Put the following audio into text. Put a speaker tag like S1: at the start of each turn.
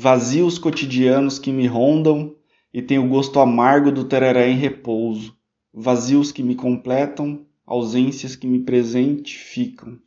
S1: vazios cotidianos que me rondam e tenho o gosto amargo do tereré em repouso, vazios que me completam, ausências que me presentificam.